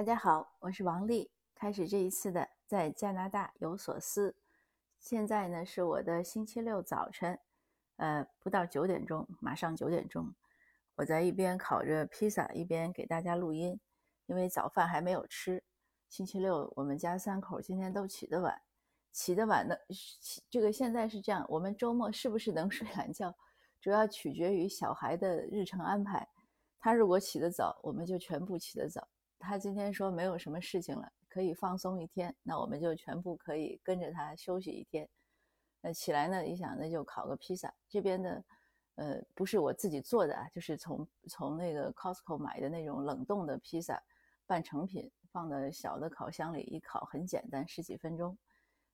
大家好，我是王丽。开始这一次的在加拿大有所思。现在呢是我的星期六早晨，呃，不到九点钟，马上九点钟，我在一边烤着披萨，一边给大家录音。因为早饭还没有吃。星期六我们家三口今天都起得晚，起得晚的，这个现在是这样。我们周末是不是能睡懒觉，主要取决于小孩的日程安排。他如果起得早，我们就全部起得早。他今天说没有什么事情了，可以放松一天，那我们就全部可以跟着他休息一天。那起来呢，一想那就烤个披萨。这边的，呃，不是我自己做的啊，就是从从那个 Costco 买的那种冷冻的披萨，半成品，放在小的烤箱里一烤，很简单，十几分钟。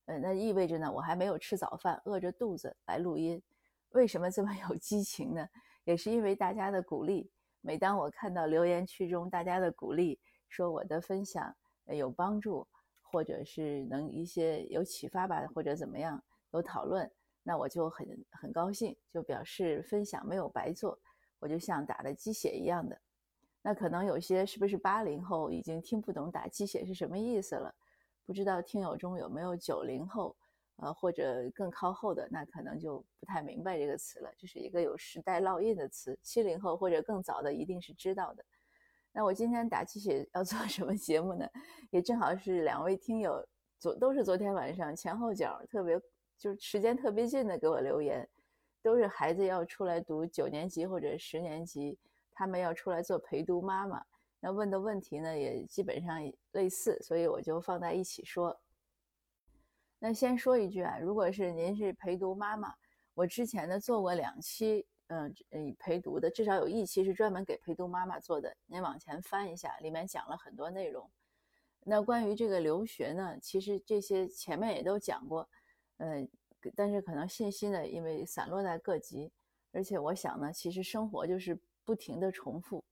呃，那意味着呢，我还没有吃早饭，饿着肚子来录音。为什么这么有激情呢？也是因为大家的鼓励。每当我看到留言区中大家的鼓励，说我的分享有帮助，或者是能一些有启发吧，或者怎么样有讨论，那我就很很高兴，就表示分享没有白做，我就像打了鸡血一样的。那可能有些是不是八零后已经听不懂打鸡血是什么意思了？不知道听友中有没有九零后，呃或者更靠后的，那可能就不太明白这个词了。这是一个有时代烙印的词，七零后或者更早的一定是知道的。那我今天打鸡血要 做什么节目呢？也正好是两位听友昨都是昨天晚上前后脚特别就是时间特别近的给我留言，都是孩子要出来读九年级或者十年级，他们要出来做陪读妈妈，那问的问题呢也基本上类似，所以我就放在一起说。那先说一句啊，如果是您是陪读妈妈，我之前呢做过两期。嗯嗯，陪读的至少有一期是专门给陪读妈妈做的，您往前翻一下，里面讲了很多内容。那关于这个留学呢，其实这些前面也都讲过，呃，但是可能信息呢，因为散落在各级，而且我想呢，其实生活就是不停的重复，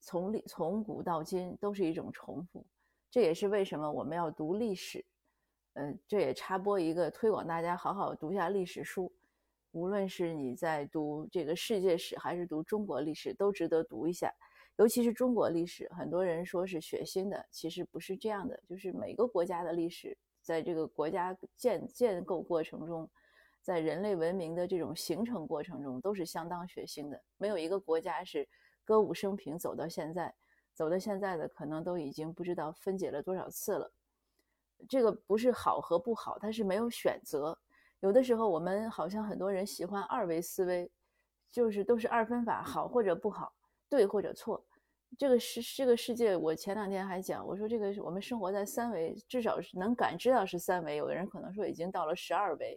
从历从古到今都是一种重复，这也是为什么我们要读历史。嗯，这也插播一个推广大家好好读一下历史书。无论是你在读这个世界史，还是读中国历史，都值得读一下。尤其是中国历史，很多人说是血腥的，其实不是这样的。就是每个国家的历史，在这个国家建建构过程中，在人类文明的这种形成过程中，都是相当血腥的。没有一个国家是歌舞升平走到现在，走到现在的可能都已经不知道分解了多少次了。这个不是好和不好，它是没有选择。有的时候，我们好像很多人喜欢二维思维，就是都是二分法，好或者不好，对或者错。这个世这个世界，我前两天还讲，我说这个我们生活在三维，至少是能感知到是三维。有的人可能说已经到了十二维，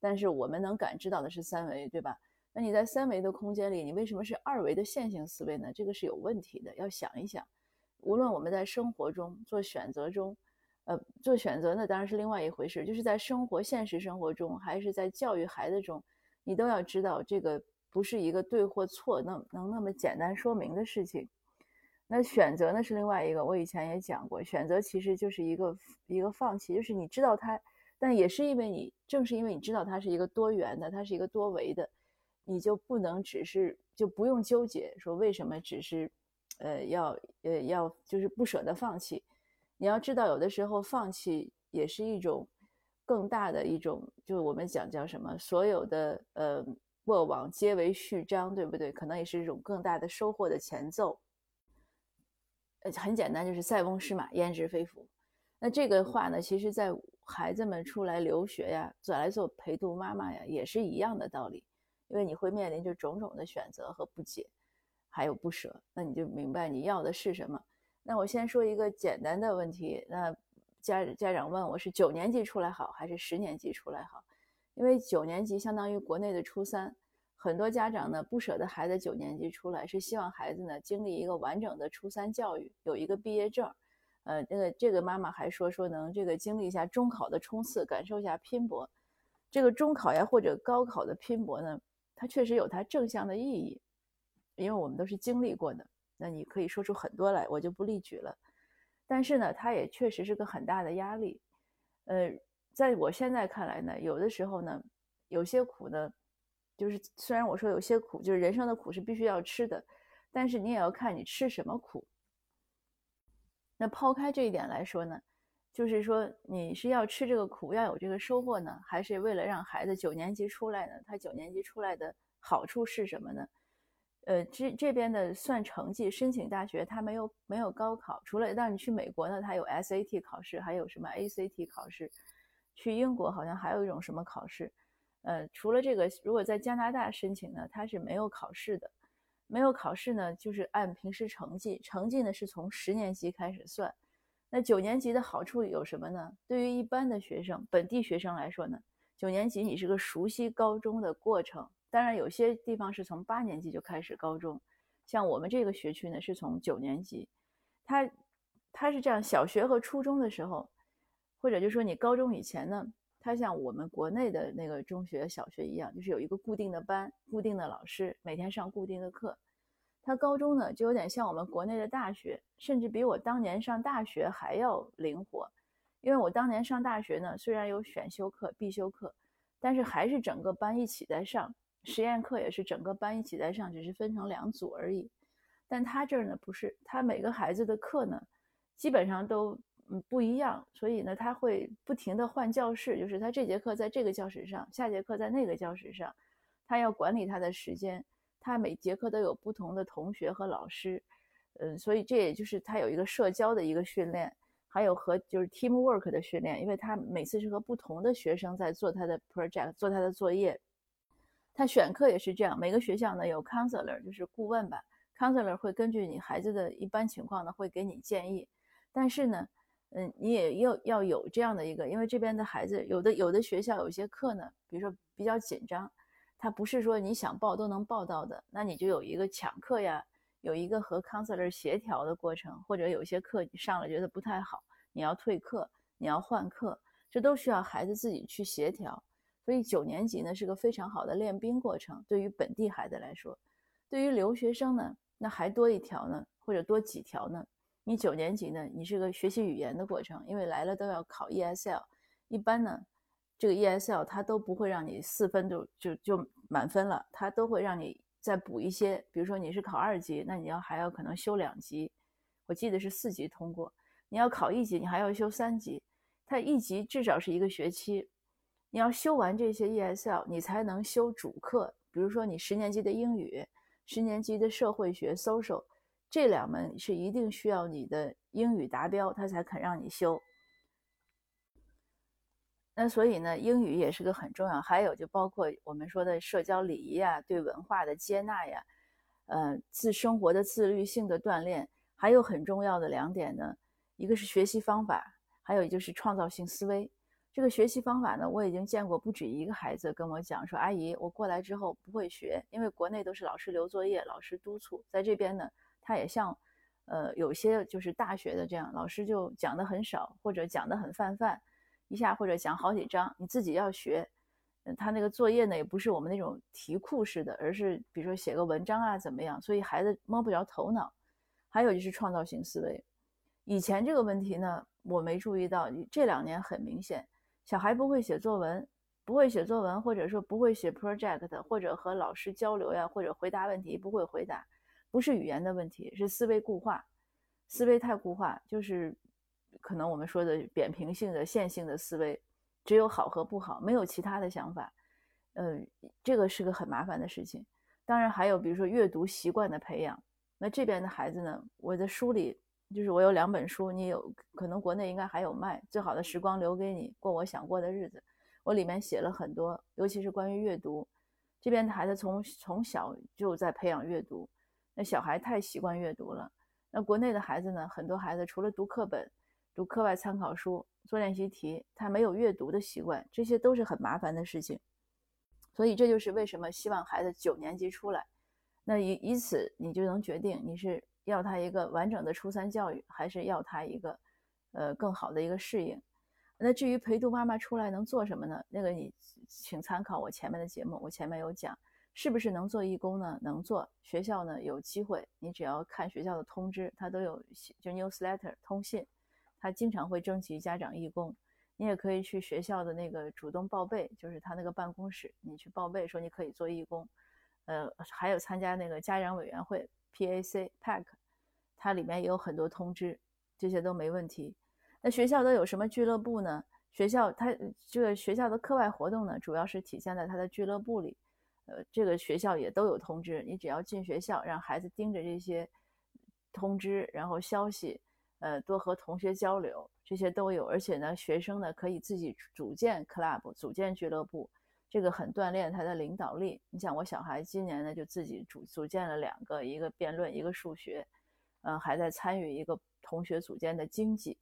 但是我们能感知到的是三维，对吧？那你在三维的空间里，你为什么是二维的线性思维呢？这个是有问题的，要想一想。无论我们在生活中做选择中。呃，做选择那当然是另外一回事，就是在生活现实生活中，还是在教育孩子中，你都要知道这个不是一个对或错能能那么简单说明的事情。那选择呢是另外一个，我以前也讲过，选择其实就是一个一个放弃，就是你知道它，但也是因为你正是因为你知道它是一个多元的，它是一个多维的，你就不能只是就不用纠结说为什么只是，呃要呃要就是不舍得放弃。你要知道，有的时候放弃也是一种更大的一种，就是我们讲叫什么？所有的呃过往皆为序章，对不对？可能也是一种更大的收获的前奏。呃，很简单，就是塞翁失马，焉知非福。那这个话呢，其实在孩子们出来留学呀，做来做陪读妈妈呀，也是一样的道理。因为你会面临着种种的选择和不解，还有不舍，那你就明白你要的是什么。那我先说一个简单的问题，那家家长问我是九年级出来好还是十年级出来好？因为九年级相当于国内的初三，很多家长呢不舍得孩子九年级出来，是希望孩子呢经历一个完整的初三教育，有一个毕业证。呃，那个这个妈妈还说说能这个经历一下中考的冲刺，感受一下拼搏。这个中考呀或者高考的拼搏呢，它确实有它正向的意义，因为我们都是经历过的。那你可以说出很多来，我就不例举了。但是呢，它也确实是个很大的压力。呃，在我现在看来呢，有的时候呢，有些苦呢，就是虽然我说有些苦，就是人生的苦是必须要吃的，但是你也要看你吃什么苦。那抛开这一点来说呢，就是说你是要吃这个苦，要有这个收获呢，还是为了让孩子九年级出来呢？他九年级出来的好处是什么呢？呃，这这边的算成绩申请大学，他没有没有高考，除了让你去美国呢，他有 SAT 考试，还有什么 ACT 考试。去英国好像还有一种什么考试，呃，除了这个，如果在加拿大申请呢，它是没有考试的。没有考试呢，就是按平时成绩，成绩呢是从十年级开始算。那九年级的好处有什么呢？对于一般的学生，本地学生来说呢，九年级你是个熟悉高中的过程。当然，有些地方是从八年级就开始高中，像我们这个学区呢，是从九年级。它它是这样，小学和初中的时候，或者就说你高中以前呢，它像我们国内的那个中学、小学一样，就是有一个固定的班、固定的老师，每天上固定的课。它高中呢，就有点像我们国内的大学，甚至比我当年上大学还要灵活。因为我当年上大学呢，虽然有选修课、必修课，但是还是整个班一起在上。实验课也是整个班一起在上，只是分成两组而已。但他这儿呢不是，他每个孩子的课呢基本上都嗯不一样，所以呢他会不停的换教室，就是他这节课在这个教室上，下节课在那个教室上，他要管理他的时间，他每节课都有不同的同学和老师，嗯，所以这也就是他有一个社交的一个训练，还有和就是 teamwork 的训练，因为他每次是和不同的学生在做他的 project，做他的作业。他选课也是这样，每个学校呢有 counselor，就是顾问吧，counselor 会根据你孩子的一般情况呢会给你建议，但是呢，嗯，你也要要有这样的一个，因为这边的孩子有的有的学校有些课呢，比如说比较紧张，他不是说你想报都能报到的，那你就有一个抢课呀，有一个和 counselor 协调的过程，或者有些课你上了觉得不太好，你要退课，你要换课，这都需要孩子自己去协调。所以九年级呢是个非常好的练兵过程，对于本地孩子来说，对于留学生呢，那还多一条呢，或者多几条呢。你九年级呢，你是个学习语言的过程，因为来了都要考 ESL，一般呢，这个 ESL 它都不会让你四分就就就满分了，它都会让你再补一些，比如说你是考二级，那你要还要可能修两级，我记得是四级通过，你要考一级，你还要修三级，它一级至少是一个学期。你要修完这些 ESL，你才能修主课。比如说，你十年级的英语、十年级的社会学 （social） 这两门是一定需要你的英语达标，他才肯让你修。那所以呢，英语也是个很重要。还有就包括我们说的社交礼仪呀、对文化的接纳呀、呃，自生活的自律性的锻炼，还有很重要的两点呢，一个是学习方法，还有就是创造性思维。这个学习方法呢，我已经见过不止一个孩子跟我讲说：“阿姨，我过来之后不会学，因为国内都是老师留作业，老师督促，在这边呢，他也像，呃，有些就是大学的这样，老师就讲的很少，或者讲的很泛泛，一下或者讲好几章，你自己要学。嗯，他那个作业呢，也不是我们那种题库式的，而是比如说写个文章啊，怎么样？所以孩子摸不着头脑。还有就是创造性思维，以前这个问题呢，我没注意到，这两年很明显。小孩不会写作文，不会写作文，或者说不会写 project，或者和老师交流呀，或者回答问题不会回答，不是语言的问题，是思维固化，思维太固化，就是可能我们说的扁平性的线性的思维，只有好和不好，没有其他的想法，呃，这个是个很麻烦的事情。当然还有比如说阅读习惯的培养，那这边的孩子呢，我的书里。就是我有两本书，你有可能国内应该还有卖，《最好的时光留给你，过我想过的日子》。我里面写了很多，尤其是关于阅读。这边的孩子从从小就在培养阅读，那小孩太习惯阅读了。那国内的孩子呢，很多孩子除了读课本、读课外参考书、做练习题，他没有阅读的习惯，这些都是很麻烦的事情。所以这就是为什么希望孩子九年级出来，那以以此你就能决定你是。要他一个完整的初三教育，还是要他一个，呃，更好的一个适应？那至于陪读妈妈出来能做什么呢？那个你请参考我前面的节目，我前面有讲，是不是能做义工呢？能做。学校呢有机会，你只要看学校的通知，它都有就 newsletter 通信，他经常会征集家长义工。你也可以去学校的那个主动报备，就是他那个办公室，你去报备说你可以做义工。呃，还有参加那个家长委员会。PAC Pack，它里面也有很多通知，这些都没问题。那学校都有什么俱乐部呢？学校它这个学校的课外活动呢，主要是体现在它的俱乐部里。呃，这个学校也都有通知，你只要进学校，让孩子盯着这些通知，然后消息，呃，多和同学交流，这些都有。而且呢，学生呢可以自己组建 club，组建俱乐部，这个很锻炼他的领导力。你想我小孩今年呢就自己组组建了两个，一个辩论，一个数学，嗯，还在参与一个同学组建的经济，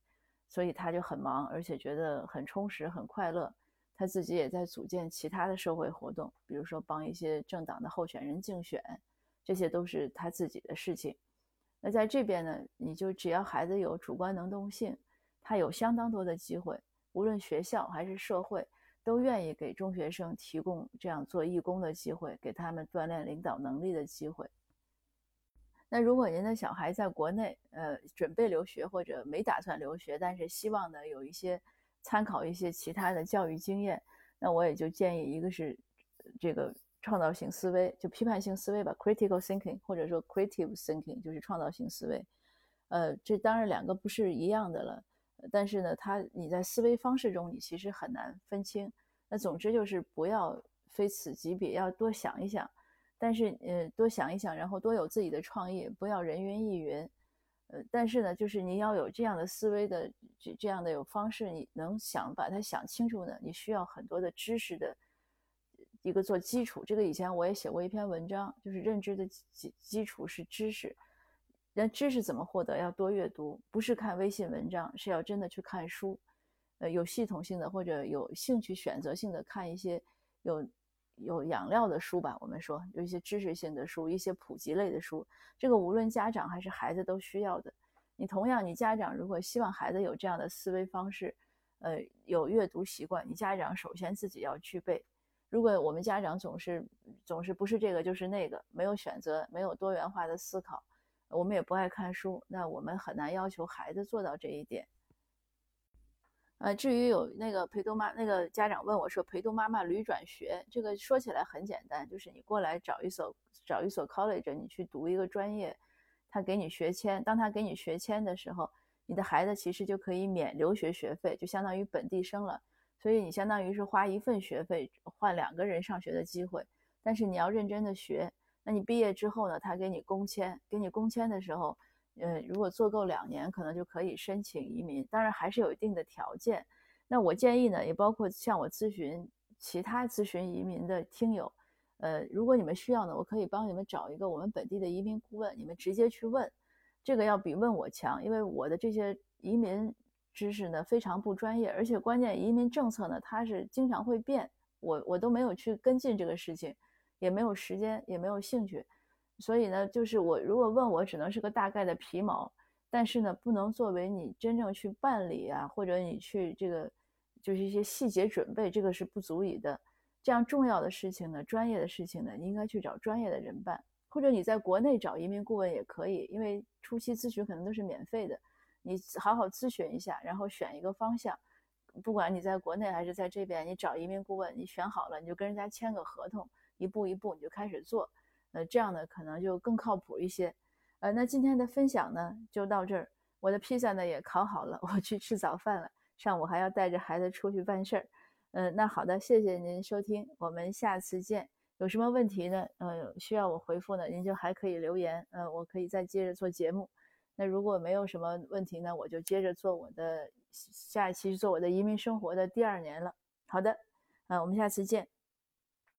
所以他就很忙，而且觉得很充实、很快乐。他自己也在组建其他的社会活动，比如说帮一些政党的候选人竞选，这些都是他自己的事情。那在这边呢，你就只要孩子有主观能动性，他有相当多的机会，无论学校还是社会，都愿意给中学生提供这样做义工的机会，给他们锻炼领导能力的机会。那如果您的小孩在国内，呃，准备留学或者没打算留学，但是希望呢有一些。参考一些其他的教育经验，那我也就建议，一个是这个创造性思维，就批判性思维吧，critical thinking，或者说 creative thinking，就是创造性思维。呃，这当然两个不是一样的了，但是呢，他你在思维方式中，你其实很难分清。那总之就是不要非此即彼，要多想一想，但是呃，多想一想，然后多有自己的创意，不要人云亦云。呃，但是呢，就是你要有这样的思维的这这样的有方式，你能想把它想清楚呢？你需要很多的知识的一个做基础。这个以前我也写过一篇文章，就是认知的基基础是知识。那知识怎么获得？要多阅读，不是看微信文章，是要真的去看书。呃，有系统性的或者有兴趣选择性的看一些有。有养料的书吧，我们说有一些知识性的书，一些普及类的书，这个无论家长还是孩子都需要的。你同样，你家长如果希望孩子有这样的思维方式，呃，有阅读习惯，你家长首先自己要具备。如果我们家长总是总是不是这个就是那个，没有选择，没有多元化的思考，我们也不爱看书，那我们很难要求孩子做到这一点。呃，至于有那个陪读妈，那个家长问我说，陪读妈妈旅转学，这个说起来很简单，就是你过来找一所找一所 college，你去读一个专业，他给你学签，当他给你学签的时候，你的孩子其实就可以免留学学费，就相当于本地生了，所以你相当于是花一份学费换两个人上学的机会，但是你要认真的学，那你毕业之后呢，他给你工签，给你工签的时候。呃，如果做够两年，可能就可以申请移民，当然还是有一定的条件。那我建议呢，也包括向我咨询其他咨询移民的听友，呃，如果你们需要呢，我可以帮你们找一个我们本地的移民顾问，你们直接去问，这个要比问我强，因为我的这些移民知识呢非常不专业，而且关键移民政策呢它是经常会变，我我都没有去跟进这个事情，也没有时间，也没有兴趣。所以呢，就是我如果问我，只能是个大概的皮毛，但是呢，不能作为你真正去办理啊，或者你去这个，就是一些细节准备，这个是不足以的。这样重要的事情呢，专业的事情呢，你应该去找专业的人办，或者你在国内找移民顾问也可以，因为初期咨询可能都是免费的，你好好咨询一下，然后选一个方向，不管你在国内还是在这边，你找移民顾问，你选好了，你就跟人家签个合同，一步一步你就开始做。呃，这样呢可能就更靠谱一些。呃，那今天的分享呢就到这儿。我的披萨呢也烤好了，我去吃早饭了。上午还要带着孩子出去办事儿。嗯，那好的，谢谢您收听，我们下次见。有什么问题呢？呃，需要我回复呢，您就还可以留言。呃，我可以再接着做节目。那如果没有什么问题呢，我就接着做我的下一期做我的移民生活的第二年了。好的，呃，我们下次见。